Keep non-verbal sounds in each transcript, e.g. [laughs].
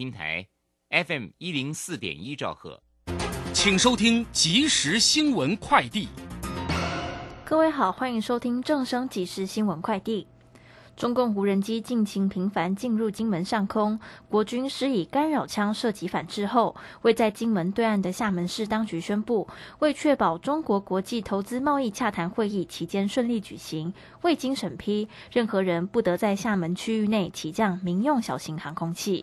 平台 FM 一零四点一兆赫，请收听即时新闻快递。各位好，欢迎收听正声即时新闻快递。中共无人机近期频繁进入金门上空，国军施以干扰枪射击反制后，未在金门对岸的厦门市当局宣布，为确保中国国际投资贸易洽谈会议期间顺利举行，未经审批，任何人不得在厦门区域内起降民用小型航空器。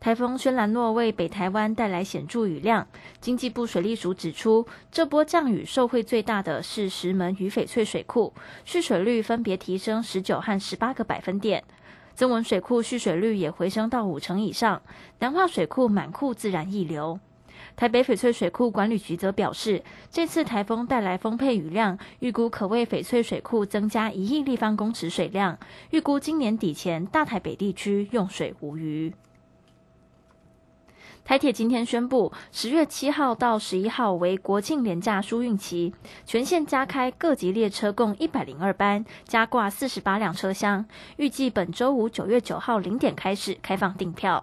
台风轩兰诺为北台湾带来显著雨量。经济部水利署指出，这波降雨受惠最大的是石门与翡翠水库，蓄水率分别提升十九和十八个百分点。增文水库蓄水率也回升到五成以上，南化水库满库自然溢流。台北翡翠水库管理局则表示，这次台风带来丰沛雨量，预估可为翡翠水库增加一亿立方公尺水量。预估今年底前，大台北地区用水无虞。台铁今天宣布，十月七号到十一号为国庆廉价疏运期，全线加开各级列车共一百零二班，加挂四十八辆车厢。预计本周五九月九号零点开始开放订票，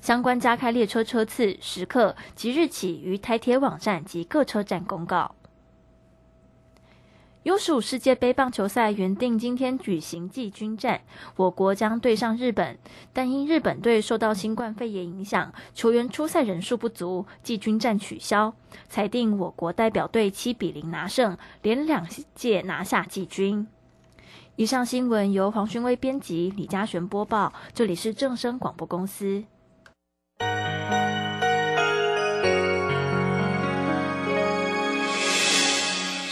相关加开列车车次、时刻、即日起于台铁网站及各车站公告。U 十五世界杯棒球赛原定今天举行季军战，我国将对上日本，但因日本队受到新冠肺炎影响，球员出赛人数不足，季军战取消，裁定我国代表队七比零拿胜，连两届拿下季军。以上新闻由黄勋威编辑，李嘉璇播报，这里是正声广播公司。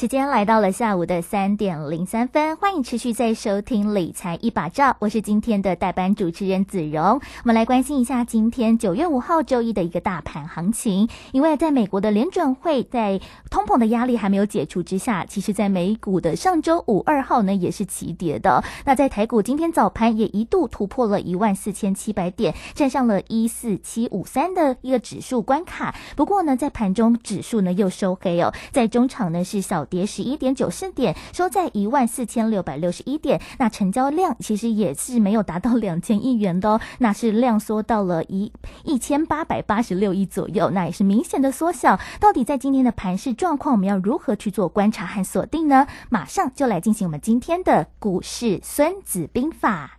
时间来到了下午的三点零三分，欢迎持续在收听理财一把照，我是今天的代班主持人子荣。我们来关心一下今天九月五号周一的一个大盘行情，因为在美国的联准会在通膨的压力还没有解除之下，其实在美股的上周五二号呢也是齐跌的。那在台股今天早盘也一度突破了一万四千七百点，站上了一四七五三的一个指数关卡。不过呢，在盘中指数呢又收黑哦，在中场呢是小。跌十一点九四点，收在一万四千六百六十一点。那成交量其实也是没有达到两千亿元的哦，那是量缩到了一一千八百八十六亿左右，那也是明显的缩小。到底在今天的盘市状况，我们要如何去做观察和锁定呢？马上就来进行我们今天的股市孙子兵法。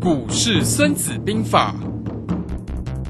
股市孙子兵法。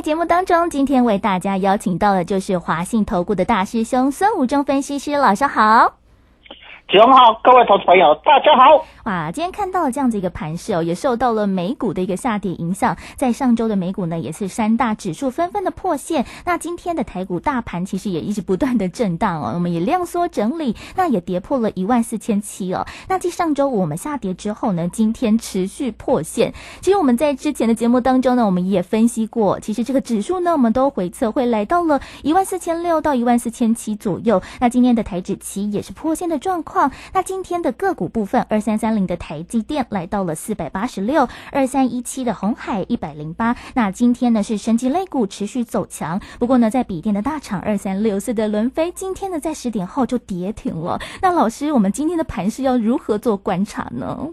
节目当中，今天为大家邀请到的就是华信投顾的大师兄孙武忠分析师，老师好。行好，各位投资朋友，大家好。哇，今天看到了这样子一个盘势哦，也受到了美股的一个下跌影响。在上周的美股呢，也是三大指数纷纷的破线。那今天的台股大盘其实也一直不断的震荡哦，我们也量缩整理，那也跌破了一万四千七哦。那继上周我们下跌之后呢，今天持续破线。其实我们在之前的节目当中呢，我们也分析过，其实这个指数呢，我们都回测会来到了一万四千六到一万四千七左右。那今天的台指期也是破线的状况。那今天的个股部分，二三三零的台积电来到了四百八十六，二三一七的红海一百零八。那今天呢是升级类股持续走强，不过呢在笔电的大厂二三六四的轮飞，今天呢在十点后就跌停了。那老师，我们今天的盘是要如何做观察呢？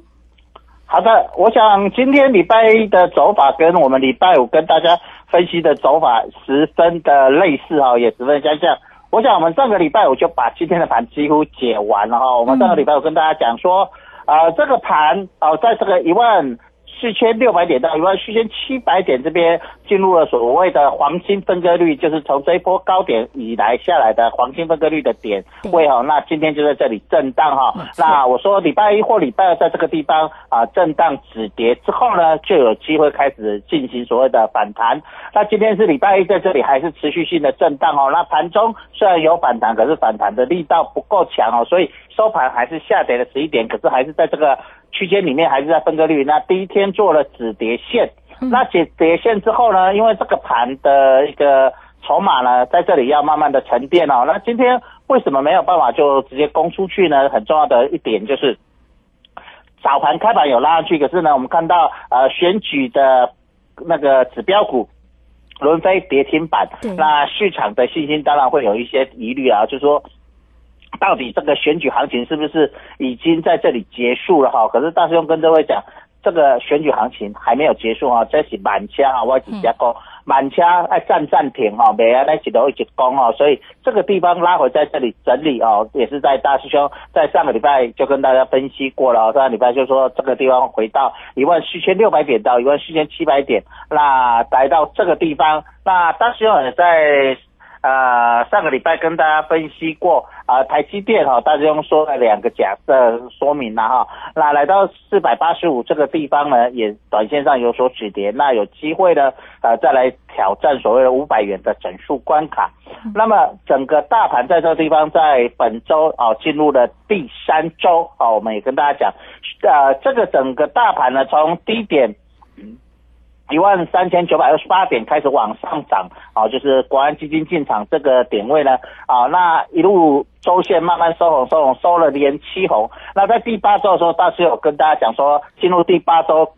好的，我想今天礼拜一的走法跟我们礼拜五跟大家分析的走法十分的类似哈，也十分相像。我想我们上个礼拜我就把今天的盘几乎解完了哈。我们上个礼拜我跟大家讲说，呃，这个盘啊，在这个一万。四千六百点到一万四千七百点这边进入了所谓的黄金分割率，就是从这一波高点以来下来的黄金分割率的点位哈。那今天就在这里震荡哈。那我说礼拜一或礼拜二在这个地方啊震荡止跌之后呢，就有机会开始进行所谓的反弹。那今天是礼拜一在这里还是持续性的震荡哦。那盘中虽然有反弹，可是反弹的力道不够强哦，所以收盘还是下跌了十一点，可是还是在这个。区间里面还是在分割率，那第一天做了止跌线，那止跌线之后呢，因为这个盘的一个筹码呢，在这里要慢慢的沉淀哦。那今天为什么没有办法就直接攻出去呢？很重要的一点就是，早盘开盘有拉上去，可是呢，我们看到呃选举的那个指标股轮飞跌停板，那市场的信心当然会有一些疑虑啊，就是说。到底这个选举行情是不是已经在这里结束了哈？可是大师兄跟各位讲，这个选举行情还没有结束啊，这是满枪啊，我直接讲满枪爱暂暂停哈，没啊那几头一直攻哦，所以这个地方拉回在这里整理哦，也是在大师兄在上个礼拜就跟大家分析过了，上个礼拜就说这个地方回到一万四千六百点到一万四千七百点，那来到这个地方，那大师兄也在。呃，上个礼拜跟大家分析过啊，台积电哈，大家用说了两个假设说明了哈，那来到四百八十五这个地方呢，也短线上有所止跌，那有机会呢，呃，再来挑战所谓的五百元的整数关卡。那么整个大盘在这个地方，在本周啊进入了第三周啊，我们也跟大家讲，呃，这个整个大盘呢，从低点。一万三千九百二十八点开始往上涨，啊，就是国安基金进场这个点位呢，啊，那一路周线慢慢收红收红，收了连七红。那在第八周的时候，大师有跟大家讲说，进入第八周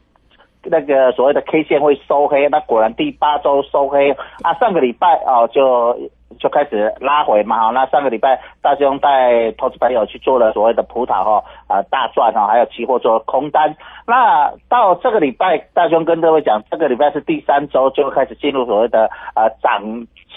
那个所谓的 K 线会收黑，那果然第八周收黑。啊，上个礼拜啊就。就开始拉回嘛，好，那上个礼拜大兄带投资朋友去做了所谓的葡萄哈，啊大赚哈，还有期货做空单。那到这个礼拜，大兄跟各位讲，这个礼拜是第三周就开始进入所谓的呃涨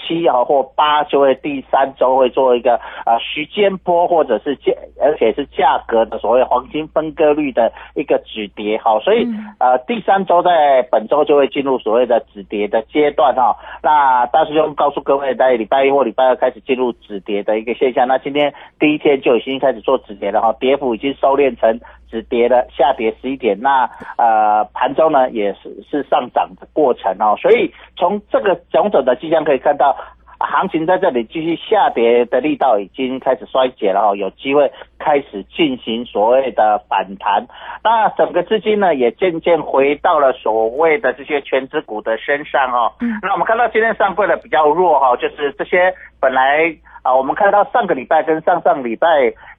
期啊或八，就会第三周会做一个啊时间波或者是价，而且是价格的所谓黄金分割率的一个止跌好，所以呃第三周在本周就会进入所谓的止跌的阶段哈。那大师兄告诉各位，在礼拜一。或礼拜二开始进入止跌的一个现象，那今天第一天就已经开始做止跌了哈，跌幅已经收敛成止跌了，下跌十一点，那呃盘中呢也是是上涨的过程哦，所以从这个种种的迹象可以看到。行情在这里继续下跌的力道已经开始衰竭了哦，有机会开始进行所谓的反弹。那整个资金呢也渐渐回到了所谓的这些全职股的身上哦。嗯。那我们看到今天上柜的比较弱哈，就是这些本来啊，我们看到上个礼拜跟上上礼拜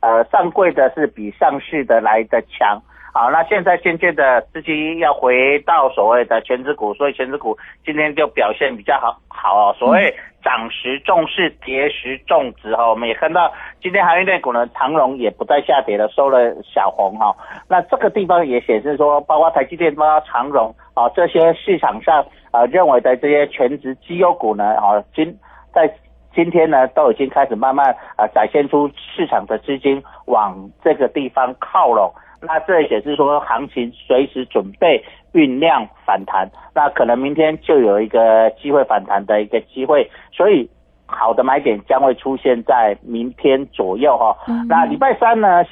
呃上柜的是比上市的来的强。好，那现在渐渐的资金要回到所谓的全职股，所以全职股今天就表现比较好。好，所谓涨时重视，跌时重值哈。我们也看到今天行业类股呢，长荣也不再下跌了，收了小红哈。那这个地方也显示说，包括台积电、包括长荣啊，这些市场上啊认为的这些全职绩优股呢，啊今在今天呢都已经开始慢慢啊展现出市场的资金往这个地方靠拢。那这也显示说，行情随时准备酝酿反弹，那可能明天就有一个机会反弹的一个机会，所以好的买点将会出现在明天左右哈。那礼拜三呢，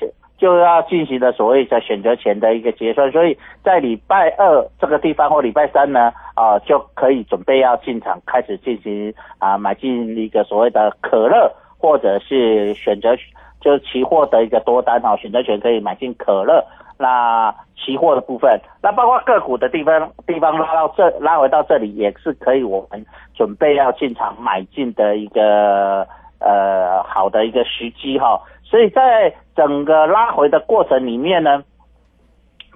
就要进行的所谓的选择权的一个结算，所以在礼拜二这个地方或礼拜三呢，啊、就可以准备要进场开始进行啊、买进一个所谓的可乐或者是选择就是期货的一个多单哈、选择权可以买进可乐。那期货的部分，那包括个股的地方地方拉到这拉回到这里，也是可以我们准备要进场买进的一个呃好的一个时机哈。所以在整个拉回的过程里面呢，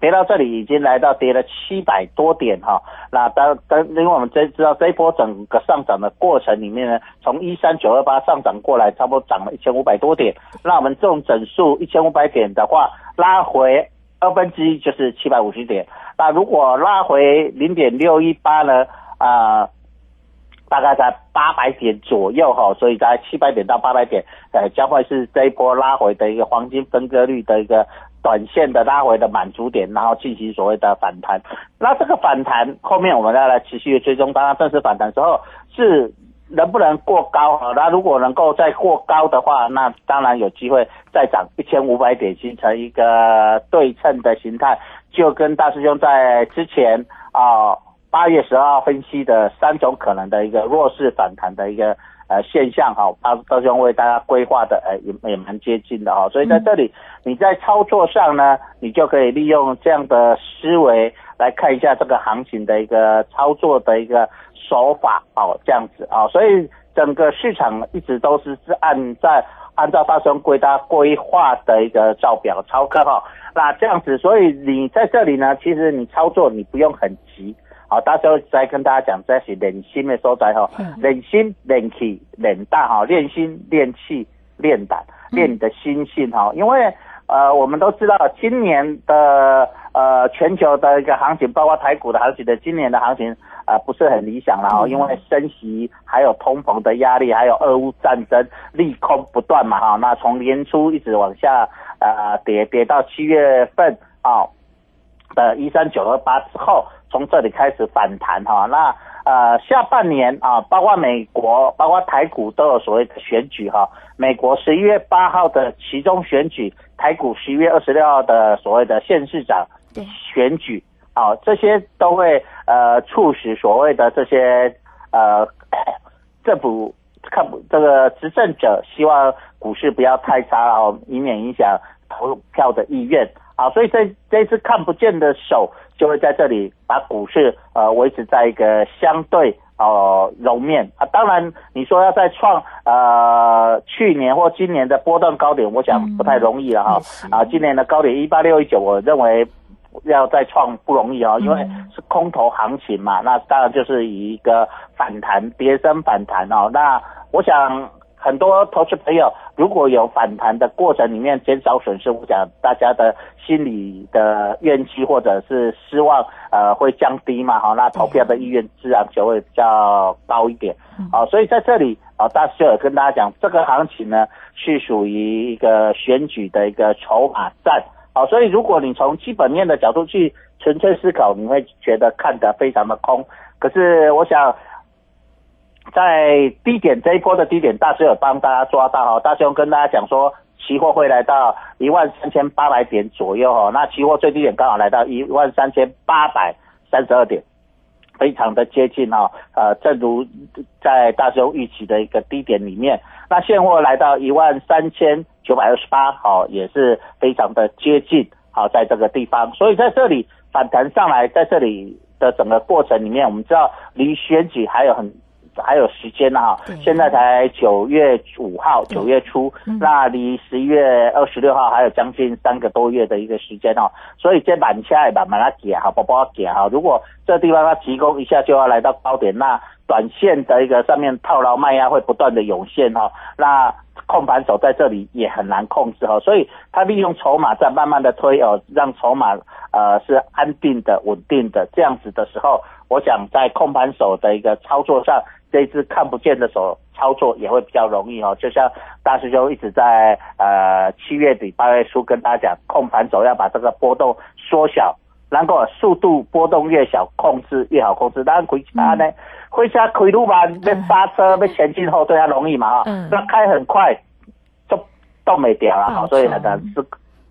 跌到这里已经来到跌了七百多点哈。那当当因为我们真知道这波整个上涨的过程里面呢，从一三九二八上涨过来，差不多涨了一千五百多点。那我们这种整数一千五百点的话，拉回二分之一就是七百五十点。那如果拉回零点六一八呢？啊、大概在八百点左右哈，所以在七百点到八百点，呃，将会是这一波拉回的一个黄金分割率的一个短线的拉回的满足点，然后进行所谓的反弹。那这个反弹后面我们要来持续追踪，当然正式反弹之后是能不能过高啊？那如果能够再过高的话，那当然有机会再涨一千五百点，形成一个对称的形态，就跟大师兄在之前啊。八月十二号分析的三种可能的一个弱势反弹的一个呃现象哈，大大兄为大家规划的呃也也蛮接近的哈，所以在这里你在操作上呢，你就可以利用这样的思维来看一下这个行情的一个操作的一个手法哦，这样子啊，所以整个市场一直都是是按在按照大兄规大家规划的一个照表操课哈，那这样子，所以你在这里呢，其实你操作你不用很急。好，到时候再跟大家讲，这是练心的所在哈，练心、练气、练胆哈，练心、练气、练胆，练你的心性哈。因为呃，我们都知道今年的呃全球的一个行情，包括台股的行情的今年的行情呃不是很理想了哈因为升息还有通膨的压力，还有俄乌战争利空不断嘛哈。那从年初一直往下呃跌跌到七月份啊的一三九二八之后。从这里开始反弹哈，那呃下半年啊，包括美国，包括台股都有所谓的选举哈。美国十一月八号的其中选举，台股十一月二十六号的所谓的县市长选举啊，这些都会呃促使所谓的这些呃 [coughs] 政府看不这个执政者希望股市不要太差哦，以免影响投票的意愿啊，所以这这次看不见的手。就会在这里把股市呃维持在一个相对呃柔面啊，当然你说要再创呃去年或今年的波段高点，我想不太容易了哈啊，今年的高点一八六一九，我认为要再创不容易啊，因为是空头行情嘛，那当然就是以一个反弹跌升反弹哦，那我想。很多投资朋友如果有反弹的过程里面减少损失，我想大家的心理的怨气或者是失望，呃，会降低嘛，好，那投票的意愿自然就会比较高一点，好，所以在这里啊，大师就有跟大家讲，这个行情呢是属于一个选举的一个筹码战，好，所以如果你从基本面的角度去纯粹思考，你会觉得看得非常的空，可是我想。在低点这一波的低点，大师有帮大家抓到哈。大师兄跟大家讲说，期货会来到一万三千八百点左右哈。那期货最低点刚好来到一万三千八百三十二点，非常的接近哈。呃，正如在大师兄预期的一个低点里面，那现货来到一万三千九百二十八，好，也是非常的接近好，在这个地方。所以在这里反弹上来，在这里的整个过程里面，我们知道离选举还有很。还有时间呢哈，现在才九月五号，九月初，那离十一月二十六号还有将近三个多月的一个时间哦，所以这板下来把把它解好，包包解好。如果这地方它提供一下就要来到高点，那短线的一个上面套牢卖压会不断的涌现哈，那控盘手在这里也很难控制哈，所以他利用筹码在慢慢的推哦，让筹码呃是安定的、稳定的这样子的时候，我想在控盘手的一个操作上。这一只看不见的手操作也会比较容易哦，就像大师兄一直在呃七月底八月初跟大家讲，控盘手要把这个波动缩小，然后速度波动越小，控制越好控制。当然回家呢，回家开路嘛，被刹车被前进后退，它容易嘛哈，那开很快就动没掉了哈，所以很难是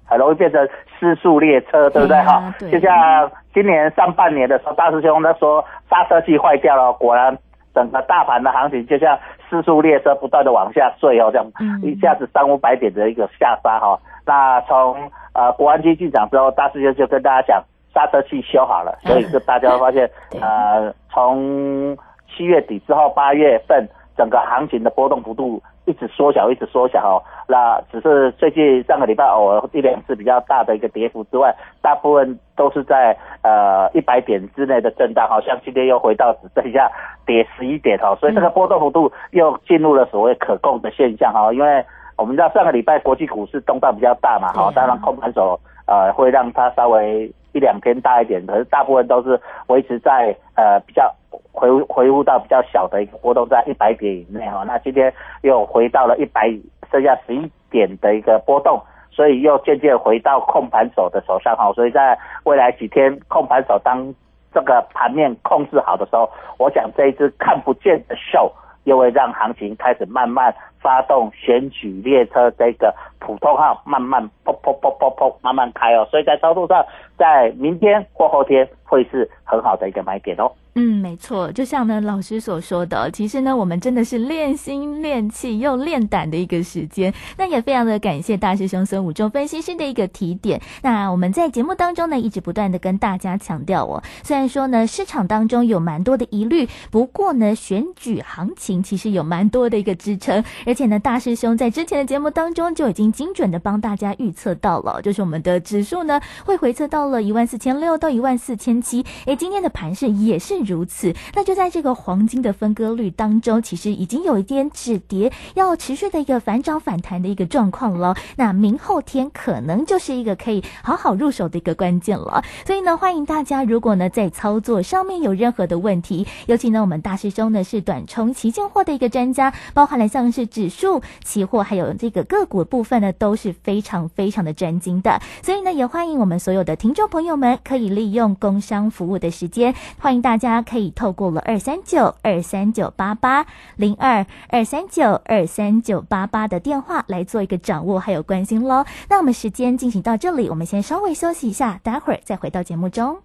很容易变成失速列车，对不对？哈？就像今年上半年的时候，大师兄他说刹车器坏掉了，果然整个大盘的行情就像四速列车不断的往下坠哦，这样嗯。一下子三五百点的一个下杀哈。那从呃国安基进场之后，大师兄就跟大家讲刹车器修好了，所以就大家会发现对。呃从七月底之后八月份整个行情的波动幅度一直缩小，一直缩小哦。那只是最近上个礼拜偶尔一两次比较大的一个跌幅之外，大部分都是在呃一百点之内的震荡，好像今天又回到只剩下跌十一点哦，所以这个波动幅度又进入了所谓可控的现象哈，因为我们知道上个礼拜国际股市动荡比较大嘛，好，当然空盘手呃会让它稍微一两天大一点，可是大部分都是维持在呃比较回回复到比较小的一个波动，在一百点以内哈。那今天又回到了一百，剩下十一点的一个波动，所以又渐渐回到控盘手的手上哈。所以在未来几天，控盘手当这个盘面控制好的时候，我想这一只看不见的秀又会让行情开始慢慢发动选举列车这个普通号慢慢砰砰砰砰砰慢慢开哦，所以在操作上，在明天或后天会是很好的一个买点哦。嗯，没错，就像呢老师所说的，其实呢我们真的是练心练气又练胆的一个时间。那也非常的感谢大师兄孙武仲分析师的一个提点。那我们在节目当中呢，一直不断的跟大家强调哦，虽然说呢市场当中有蛮多的疑虑，不过呢选举行情其实有蛮多的一个支撑，而且呢大师兄在之前的节目当中就已经精准的帮大家预测到了，就是我们的指数呢会回测到了一万四千六到一万四千七。诶，今天的盘势也是如此。那就在这个黄金的分割率当中，其实已经有一点止跌，要持续的一个反涨反弹的一个状况了。那明后天可能就是一个可以好好入手的一个关键了。所以呢，欢迎大家，如果呢在操作上面有任何的问题，尤其呢我们大师兄呢是短冲期现货的一个专家，包含了像是指数、期货还有这个个股部分呢，都是非常非常的专精的。所以呢，也欢迎我们所有的听众朋友们可以利用工商服务的时间，欢迎大家可以透过了二三九二三九八八零二二三九二三九八八的电话来做一个掌握还有关心喽。那我们时间进行到这里，我们先稍微休息一下，待会儿再回到节目中。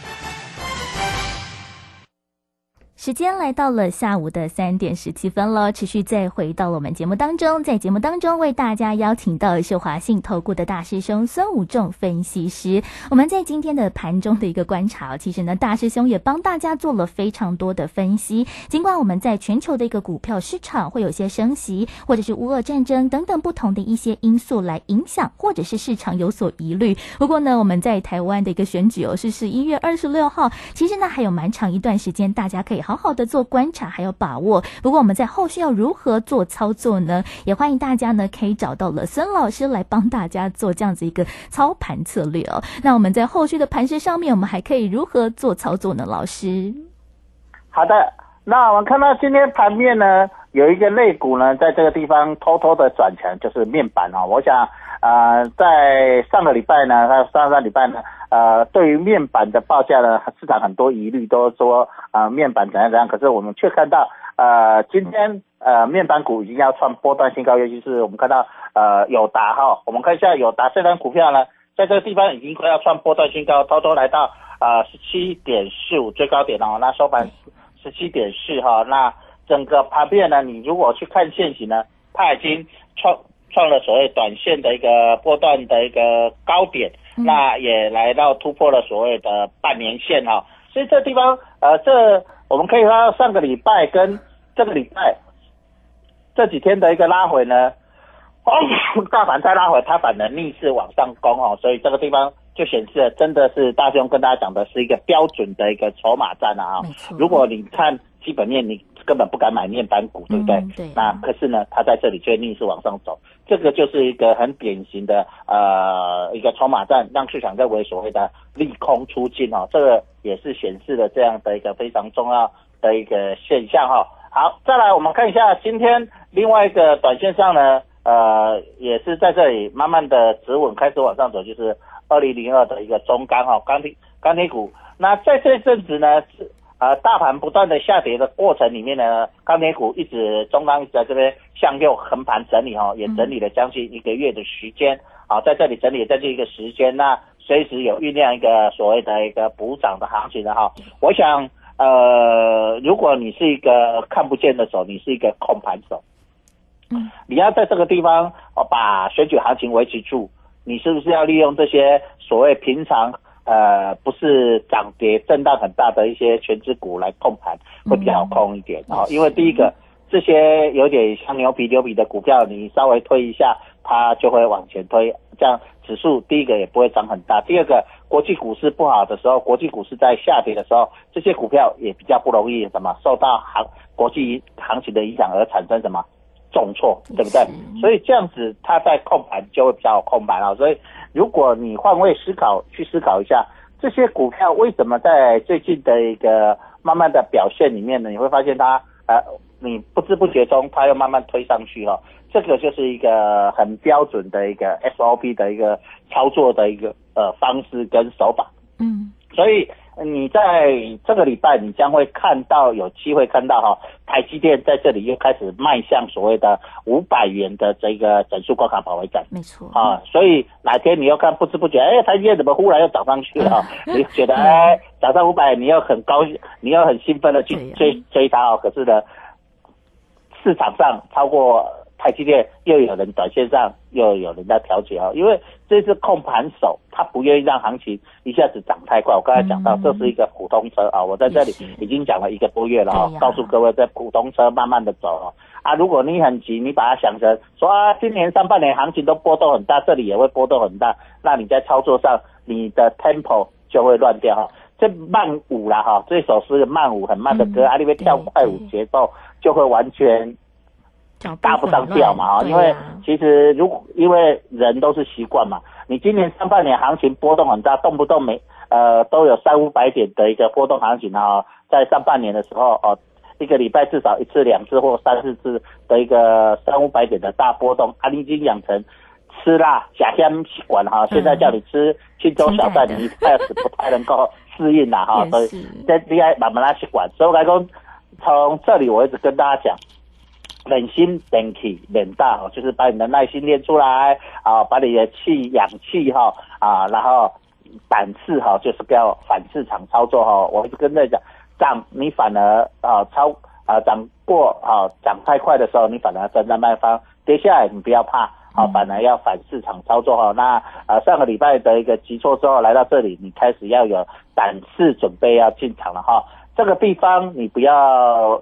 时间来到了下午的三点十七分了，持续再回到了我们节目当中，在节目当中为大家邀请到的是华信投顾的大师兄孙武仲分析师。我们在今天的盘中的一个观察，其实呢，大师兄也帮大家做了非常多的分析。尽管我们在全球的一个股票市场会有些升息，或者是乌俄战争等等不同的一些因素来影响，或者是市场有所疑虑。不过呢，我们在台湾的一个选举哦，是十一月二十六号，其实呢还有蛮长一段时间，大家可以好好好的做观察，还有把握。不过我们在后续要如何做操作呢？也欢迎大家呢可以找到了孙老师来帮大家做这样子一个操盘策略哦。那我们在后续的盘势上面，我们还可以如何做操作呢？老师，好的，那我看到今天盘面呢，有一个类股呢，在这个地方偷偷的转强，就是面板哦。我想，呃，在上个礼拜呢，还有上上礼拜呢，呃，对于面板的报价呢，市场很多疑虑，都说呃面板怎样怎样，可是我们却看到，呃，今天呃面板股已经要创波段新高，尤其是我们看到呃友达哈，我们看一下友达这张股票呢，在这个地方已经快要创波段新高，偷偷来到呃十七点四五最高点哦，那收盘十七点四哈，那整个盘面呢，你如果去看现行呢，它已经创创了所谓短线的一个波段的一个高点，那也来到突破了所谓的半年线哈，所以这地方呃，这我们可以看到上个礼拜跟这个礼拜这几天的一个拉回呢，哦，[coughs] 大盘再拉回，它反而逆势往上攻哦，所以这个地方就显示了真的是大兄跟大家讲的是一个标准的一个筹码战啊。没错。如果你看基本面，你根本不敢买面板股，对不对？嗯对那可是呢，它在这里却逆势往上走，这个就是一个很典型的呃一个筹码战，让市场认为所谓的利空出尽哦，这个也是显示了这样的一个非常重要的一个现象哈、好，再来我们看一下今天另外一个短线上呢，呃，也是在这里慢慢的止稳，开始往上走，就是二零零二的一个中钢哈、钢铁钢铁股。那在这阵子呢，是呃大盘不断的下跌的过程里面呢，钢铁股一直中钢一直在这边向右横盘整理哈、也整理了将近一个月的时间。好，在这里整理将近一个时间，那随时有酝酿一个所谓的一个补涨的行情的哈。我想，呃，如果你是一个看不见的手，你是一个控盘手，嗯，你要在这个地方哦把选举行情维持住，你是不是要利用这些所谓平常呃不是涨跌震荡很大的一些全指股来控盘，会比较好控一点啊、哦？因为第一个。这些有点像牛皮牛皮的股票，你稍微推一下，它就会往前推，这样指数第一个也不会涨很大。第二个，国际股市不好的时候，国际股市在下跌的时候，这些股票也比较不容易什么受到行国际行情的影响而产生什么重挫，对不对？所以这样子它在控盘就会比较控盘啊。所以如果你换位思考，去思考一下这些股票为什么在最近的一个慢慢的表现里面呢，你会发现它呃。你不知不觉中，它又慢慢推上去哈、哦，这个就是一个很标准的一个 SOP 的一个操作的一个呃方式跟手法。嗯，所以你在这个礼拜，你将会看到有机会看到哈、哦，台积电在这里又开始迈向所谓的五百元的这个整数关卡保卫战。没错啊，所以哪天你又看不知不觉，哎，台积电怎么忽然又涨上去了、哦？[laughs] 你觉得 [laughs] 哎涨上五百，你又很高兴，你又很兴奋的去追追它哦，可是呢？市场上超过台积电，又有人短线上又有人在调节哦，因为这是控盘手，他不愿意让行情一下子涨太快。我刚才讲到，这是一个普通车啊，我在这里已经讲了一个多月了哈、哦，告诉各位，在普通车慢慢的走哦。啊，如果你很急，你把它想成说啊，今年上半年行情都波动很大，这里也会波动很大，那你在操作上你的 tempo 就会乱掉哈。这慢舞啦哈，这首是慢舞很慢的歌，啊，你会跳快舞节奏。就会完全搭不上调嘛啊，因为其实如果因为人都是习惯嘛，你今年上半年行情波动很大，动不动每呃都有三五百点的一个波动行情啊，在上半年的时候哦，一个礼拜至少一次、两次或三四次的一个三五百点的大波动，啊，你已经养成吃辣假香习惯哈，现在叫你吃青州小菜，你开始不太能够适应了哈，[laughs] 所以在你爱慢慢来习惯，所以我来讲。从这里我一直跟大家讲，忍心忍气忍大哦，就是把你的耐心练出来啊，把你的气养气哈啊，然后胆次哈，就是不要反市场操作哈。我一直跟大家讲，涨你反而啊超啊涨过啊涨太快的时候，你反而站在卖方，跌下来你不要怕。好，反而要反市场操作哈。那呃上个礼拜的一个急挫之后来到这里，你开始要有胆识准备要进场了哈。这个地方你不要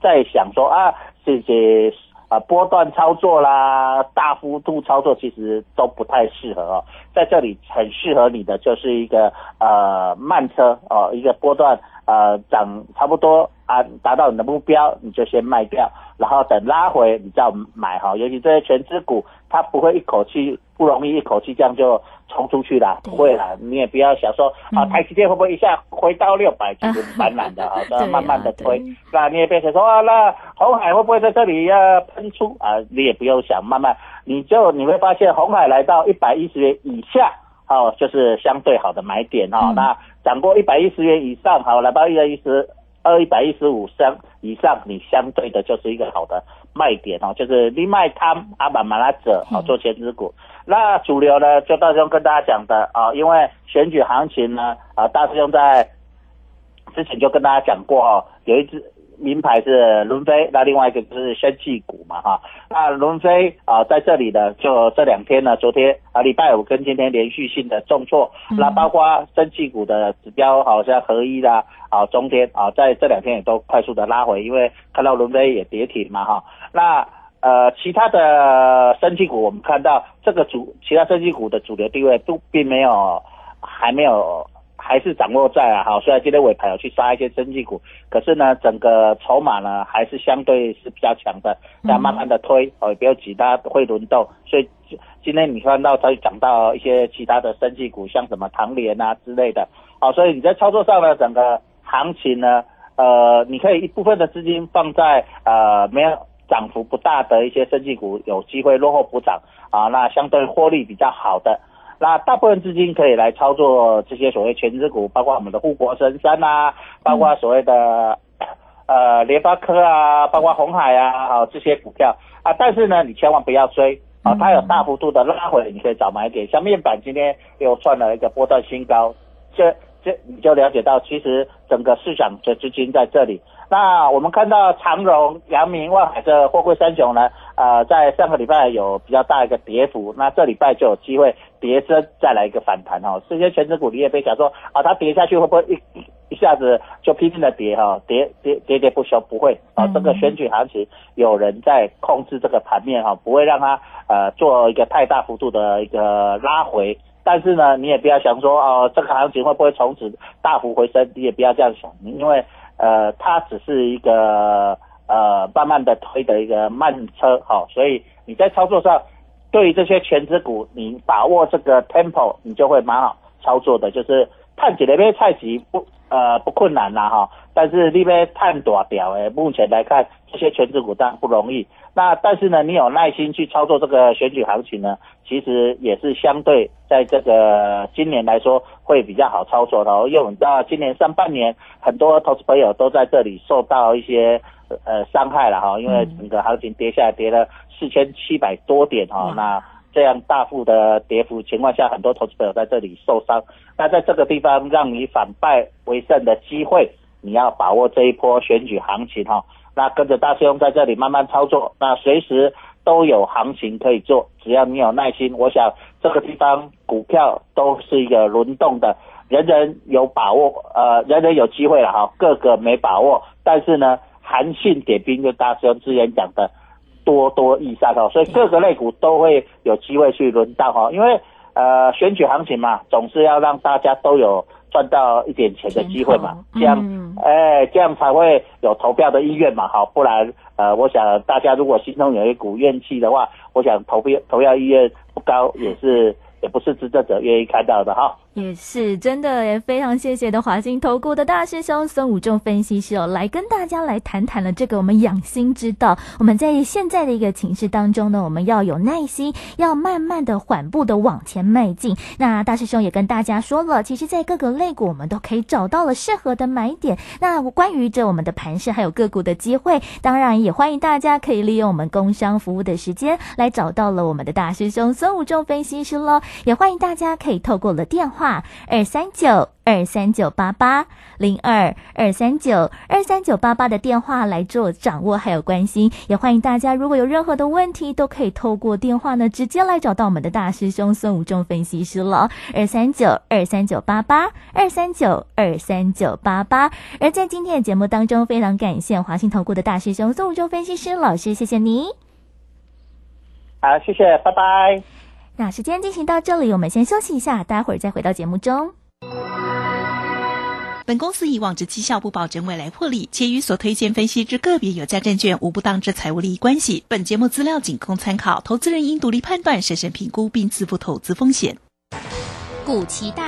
再想说啊，这些啊波段操作啦、大幅度操作，其实都不太适合哦。在这里很适合你的就是一个呃慢车哦，一个波段呃涨差不多啊达到你的目标，你就先卖掉，然后等拉回你再买哈。尤其这些全资股，它不会一口气不容易一口气这样就冲出去啦，不会啦。你也不要想说啊，台积电会不会一下回到六百，其实蛮难的啊，[laughs] 都要慢慢的推。那你也别想说啊，那红海会不会在这里要喷出啊？你也不用想，慢慢你就你会发现红海来到一百一十元以下。好、哦，就是相对好的买点哈、哦。嗯、那涨过一百一十元以上，好，来到一百一十二、一百一十五升以上，你相对的就是一个好的卖点哦，就是你卖它阿板马拉者好做前指股。那主流呢，就大师兄跟大家讲的啊、哦，因为选举行情呢啊，大师兄在之前就跟大家讲过哈、哦，有一只。名牌是伦飞，那另外一个就是生技股嘛哈。那伦飞啊，在这里呢，就这两天呢，昨天啊礼拜五跟今天连续性的重挫，嗯那包括生气股的指标，好像合一啦啊中天啊，在这两天也都快速的拉回，因为看到伦飞也跌停嘛哈。那呃其他的生技股，我们看到这个主其他生技股的主流地位都并没有还没有。还是掌握在啊，好，虽然今天尾盘有去杀一些生技股，可是呢，整个筹码呢还是相对是比较强的，要慢慢的推哦，也不要急，它会轮动，所以今天你看到它涨到一些其他的生技股，像什么唐联啊之类的，哦，所以你在操作上呢，整个行情呢，呃，你可以一部分的资金放在呃没有涨幅不大的一些生技股，有机会落后补涨啊，那相对获利比较好的。那大部分资金可以来操作这些所谓全资股，包括我们的护国神山啊，包括所谓的呃联发科啊，包括红海啊，好这些股票啊。但是呢，你千万不要追啊，它有大幅度的拉回，你可以找买点。像面板今天又创了一个波段新高，这这你就了解到，其实整个市场的资金在这里。那我们看到长荣、阳明、万海这货柜三雄呢，呃，在上个礼拜有比较大一个跌幅，那这礼拜就有机会跌升再来一个反弹哈。这些全职股你也别想说啊，它跌下去会不会一一下子就拼命的跌哈？跌跌跌跌不休，不会啊。这个选举行情有人在控制这个盘面哈，不会让它呃做一个太大幅度的一个拉回。但是呢，你也不要想说哦，这个行情会不会从此大幅回升？你也不要这样想，因为。呃，它只是一个呃慢慢的推的一个慢车，好，所以你在操作上，对于这些全职股，你把握这个 tempo，你就会蛮好操作的，就是探起那边菜级不呃不困难啦哈，但是那边探多表诶，目前来看这些全职股当然不容易。那但是呢，你有耐心去操作这个选举行情呢，其实也是相对在这个今年来说会比较好操作的。因为我们知道今年上半年很多投资朋友都在这里受到一些呃伤害了哈，因为整个行情跌下来跌了四千七百多点哈，那这样大幅的跌幅情况下，很多投资朋友在这里受伤。那在这个地方让你反败为胜的机会，你要把握这一波选举行情哈。那跟着大师兄在这里慢慢操作，那随时都有行情可以做，只要你有耐心，我想这个地方股票都是一个轮动的，人人有把握，呃，人人有机会了哈，个个没把握，但是呢，韩信点兵就大师兄之前讲的多多益善哈，所以各个类股都会有机会去轮到哈，因为呃选举行情嘛，总是要让大家都有。赚到一点钱的机会嘛，这样，哎，这样才会有投票的意愿嘛，好，不然，呃，我想大家如果心中有一股怨气的话，我想投票投票意愿不高，也是也不是执政者愿意看到的哈。也是真的，也非常谢谢的华兴投顾的大师兄孙武仲分析师哦，来跟大家来谈谈了这个我们养心之道。我们在现在的一个情势当中呢，我们要有耐心，要慢慢的缓步的往前迈进。那大师兄也跟大家说了，其实，在各个类股我们都可以找到了适合的买点。那关于这我们的盘势还有个股的机会，当然也欢迎大家可以利用我们工商服务的时间来找到了我们的大师兄孙武仲分析师喽。也欢迎大家可以透过了电话。二三九二三九八八零二二三九二三九八八的电话来做掌握还有关心，也欢迎大家如果有任何的问题，都可以透过电话呢直接来找到我们的大师兄孙武仲分析师了。二三九二三九八八二三九二三九八八。而在今天的节目当中，非常感谢华信投顾的大师兄孙武仲分析师老师，谢谢你。好，谢谢，拜拜。那时间进行到这里，我们先休息一下，待会儿再回到节目中。本公司以往之绩效不保证未来获利，且与所推荐分析之个别有价证券无不当之财务利益关系。本节目资料仅供参考，投资人应独立判断、审慎评估并自负投资风险。股期大。